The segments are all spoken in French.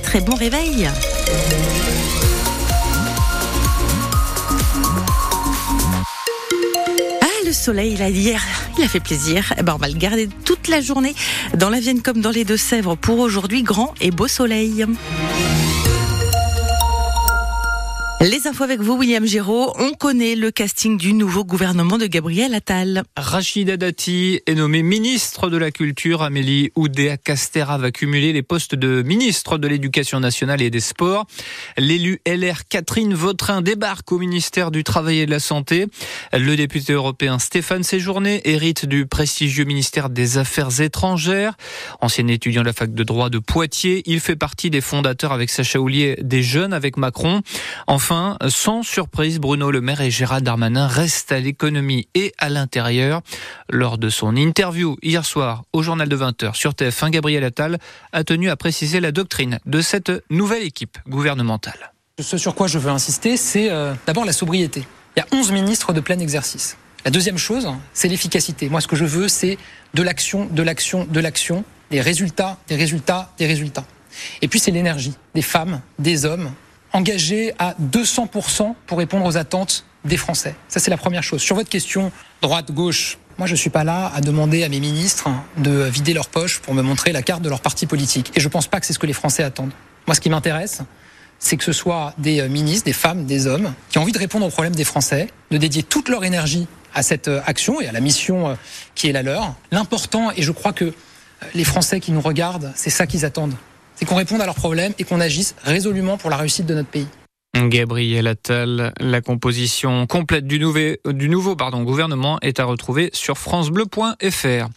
très bon réveil. Ah, le soleil, hier, il a fait plaisir. Eh ben, on va le garder toute la journée dans la Vienne comme dans les Deux-Sèvres pour aujourd'hui grand et beau soleil. Les infos avec vous, William Giraud. On connaît le casting du nouveau gouvernement de Gabriel Attal. Rachida Dati est nommée ministre de la Culture. Amélie Oudéa Castera va cumuler les postes de ministre de l'Éducation nationale et des Sports. L'élu LR Catherine Vautrin débarque au ministère du Travail et de la Santé. Le député européen Stéphane Séjourné hérite du prestigieux ministère des Affaires étrangères. Ancien étudiant de la fac de droit de Poitiers, il fait partie des fondateurs avec Sacha Houlier des Jeunes avec Macron. Enfin, sans surprise, Bruno Le Maire et Gérard Darmanin restent à l'économie et à l'intérieur. Lors de son interview hier soir au journal de 20h sur TF1, Gabriel Attal a tenu à préciser la doctrine de cette nouvelle équipe gouvernementale. Ce sur quoi je veux insister, c'est euh, d'abord la sobriété. Il y a 11 ministres de plein exercice. La deuxième chose, c'est l'efficacité. Moi, ce que je veux, c'est de l'action, de l'action, de l'action, des résultats, des résultats, des résultats. Et puis, c'est l'énergie des femmes, des hommes, engagé à 200% pour répondre aux attentes des Français. Ça, c'est la première chose. Sur votre question droite-gauche, moi, je ne suis pas là à demander à mes ministres de vider leur poche pour me montrer la carte de leur parti politique. Et je ne pense pas que c'est ce que les Français attendent. Moi, ce qui m'intéresse, c'est que ce soit des ministres, des femmes, des hommes, qui ont envie de répondre aux problèmes des Français, de dédier toute leur énergie à cette action et à la mission qui est la leur. L'important, et je crois que les Français qui nous regardent, c'est ça qu'ils attendent c'est qu'on réponde à leurs problèmes et qu'on agisse résolument pour la réussite de notre pays. Gabriel Attal, la composition complète du, nouveau, pardon, gouvernement est à retrouver sur francebleu.fr.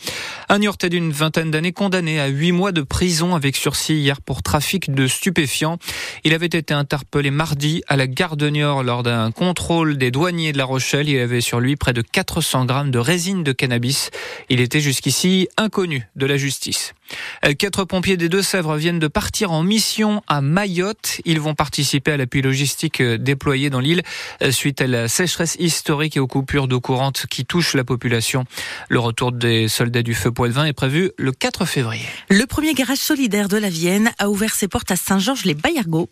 Un Niortais d'une vingtaine d'années condamné à huit mois de prison avec sursis hier pour trafic de stupéfiants. Il avait été interpellé mardi à la gare de Niort lors d'un contrôle des douaniers de La Rochelle. Il avait sur lui près de 400 grammes de résine de cannabis. Il était jusqu'ici inconnu de la justice. Quatre pompiers des Deux-Sèvres viennent de partir en mission à Mayotte. Ils vont participer à l'appui logistique déployé dans l'île suite à la sécheresse historique et aux coupures d'eau courante qui touchent la population. Le retour des soldats du feu Poitvin est prévu le 4 février. Le premier garage solidaire de la Vienne a ouvert ses portes à Saint-Georges-les-Bayargots.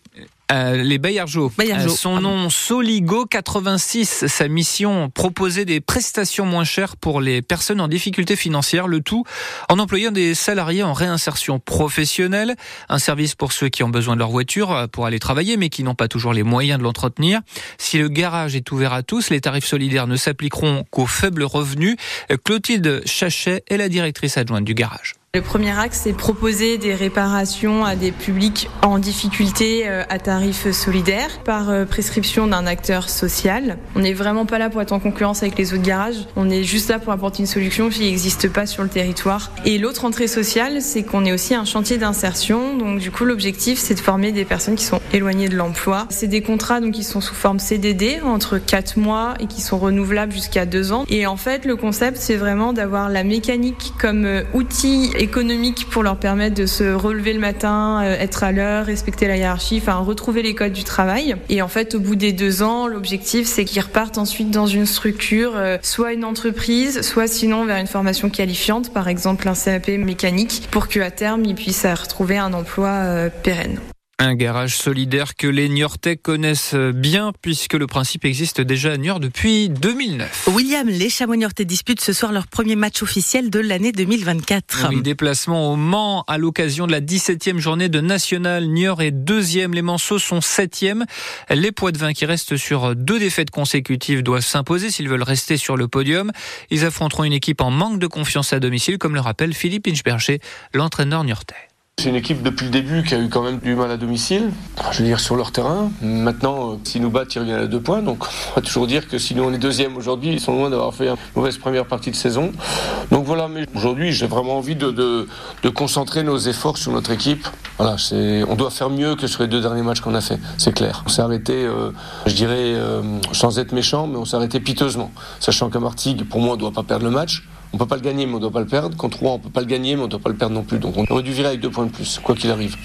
Euh, les Bayargeaux. Euh, son nom Soligo 86. Sa mission proposer des prestations moins chères pour les personnes en difficulté financière. Le tout en employant des salariés en réinsertion professionnelle. Un service pour ceux qui ont besoin de leur voiture euh, pour aller travailler, mais qui n'ont pas toujours les moyens de l'entretenir. Si le garage est ouvert à tous, les tarifs solidaires ne s'appliqueront qu'aux faibles revenus. Clotilde Chachet est la directrice adjointe du garage. Le premier axe, c'est proposer des réparations à des publics en difficulté euh, à tarif solidaire par euh, prescription d'un acteur social. On n'est vraiment pas là pour être en concurrence avec les autres garages. On est juste là pour apporter une solution qui n'existe pas sur le territoire. Et l'autre entrée sociale, c'est qu'on est aussi un chantier d'insertion. Donc du coup, l'objectif, c'est de former des personnes qui sont éloignées de l'emploi. C'est des contrats donc qui sont sous forme CDD entre 4 mois et qui sont renouvelables jusqu'à 2 ans. Et en fait, le concept, c'est vraiment d'avoir la mécanique comme euh, outil économique pour leur permettre de se relever le matin, euh, être à l'heure, respecter la hiérarchie, enfin retrouver les codes du travail. Et en fait, au bout des deux ans, l'objectif c'est qu'ils repartent ensuite dans une structure, euh, soit une entreprise, soit sinon vers une formation qualifiante, par exemple un CAP mécanique, pour qu'à terme ils puissent retrouver un emploi euh, pérenne. Un garage solidaire que les Niortais connaissent bien puisque le principe existe déjà à Niort depuis 2009. William, les Chamois Niortais disputent ce soir leur premier match officiel de l'année 2024. Oui, déplacement au Mans à l'occasion de la 17e journée de National. Niort est deuxième, les Manceaux sont septième. Les Poitvins qui restent sur deux défaites consécutives doivent s'imposer s'ils veulent rester sur le podium. Ils affronteront une équipe en manque de confiance à domicile, comme le rappelle Philippe Inchberger, l'entraîneur niortais. C'est une équipe depuis le début qui a eu quand même du mal à domicile, je veux dire sur leur terrain. Maintenant, euh, s'ils nous battent, ils reviennent à deux points. Donc on va toujours dire que si nous on est deuxième aujourd'hui, ils sont loin d'avoir fait une mauvaise première partie de saison. Donc voilà, mais aujourd'hui j'ai vraiment envie de, de, concentrer nos efforts sur notre équipe. Voilà, on doit faire mieux que sur les deux derniers matchs qu'on a fait, c'est clair. On s'est arrêté, euh, je dirais, euh, sans être méchant, mais on s'est arrêté piteusement. Sachant qu'à Martigues, pour moi, ne doit pas perdre le match. On peut pas le gagner, mais on doit pas le perdre. Contre Rouen, on peut pas le gagner, mais on doit pas le perdre non plus. Donc on aurait dû virer avec deux points de plus, quoi qu'il arrive.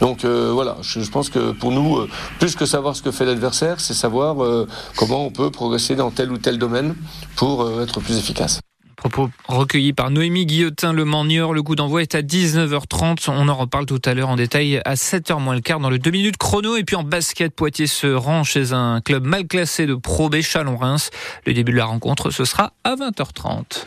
Donc euh, voilà, je, pense que pour nous, euh, plus que savoir ce que fait l'adversaire, c'est savoir euh, comment on peut progresser dans tel ou tel domaine pour être plus efficace. Propos recueillis par Noémie Guillotin, le Mornier. Le coup d'envoi est à 19h30. On en reparle tout à l'heure en détail à 7h moins le quart dans le 2 minutes chrono. Et puis en basket, Poitiers se rend chez un club mal classé de Pro B Chalon-Reims. Le début de la rencontre, ce sera à 20h30.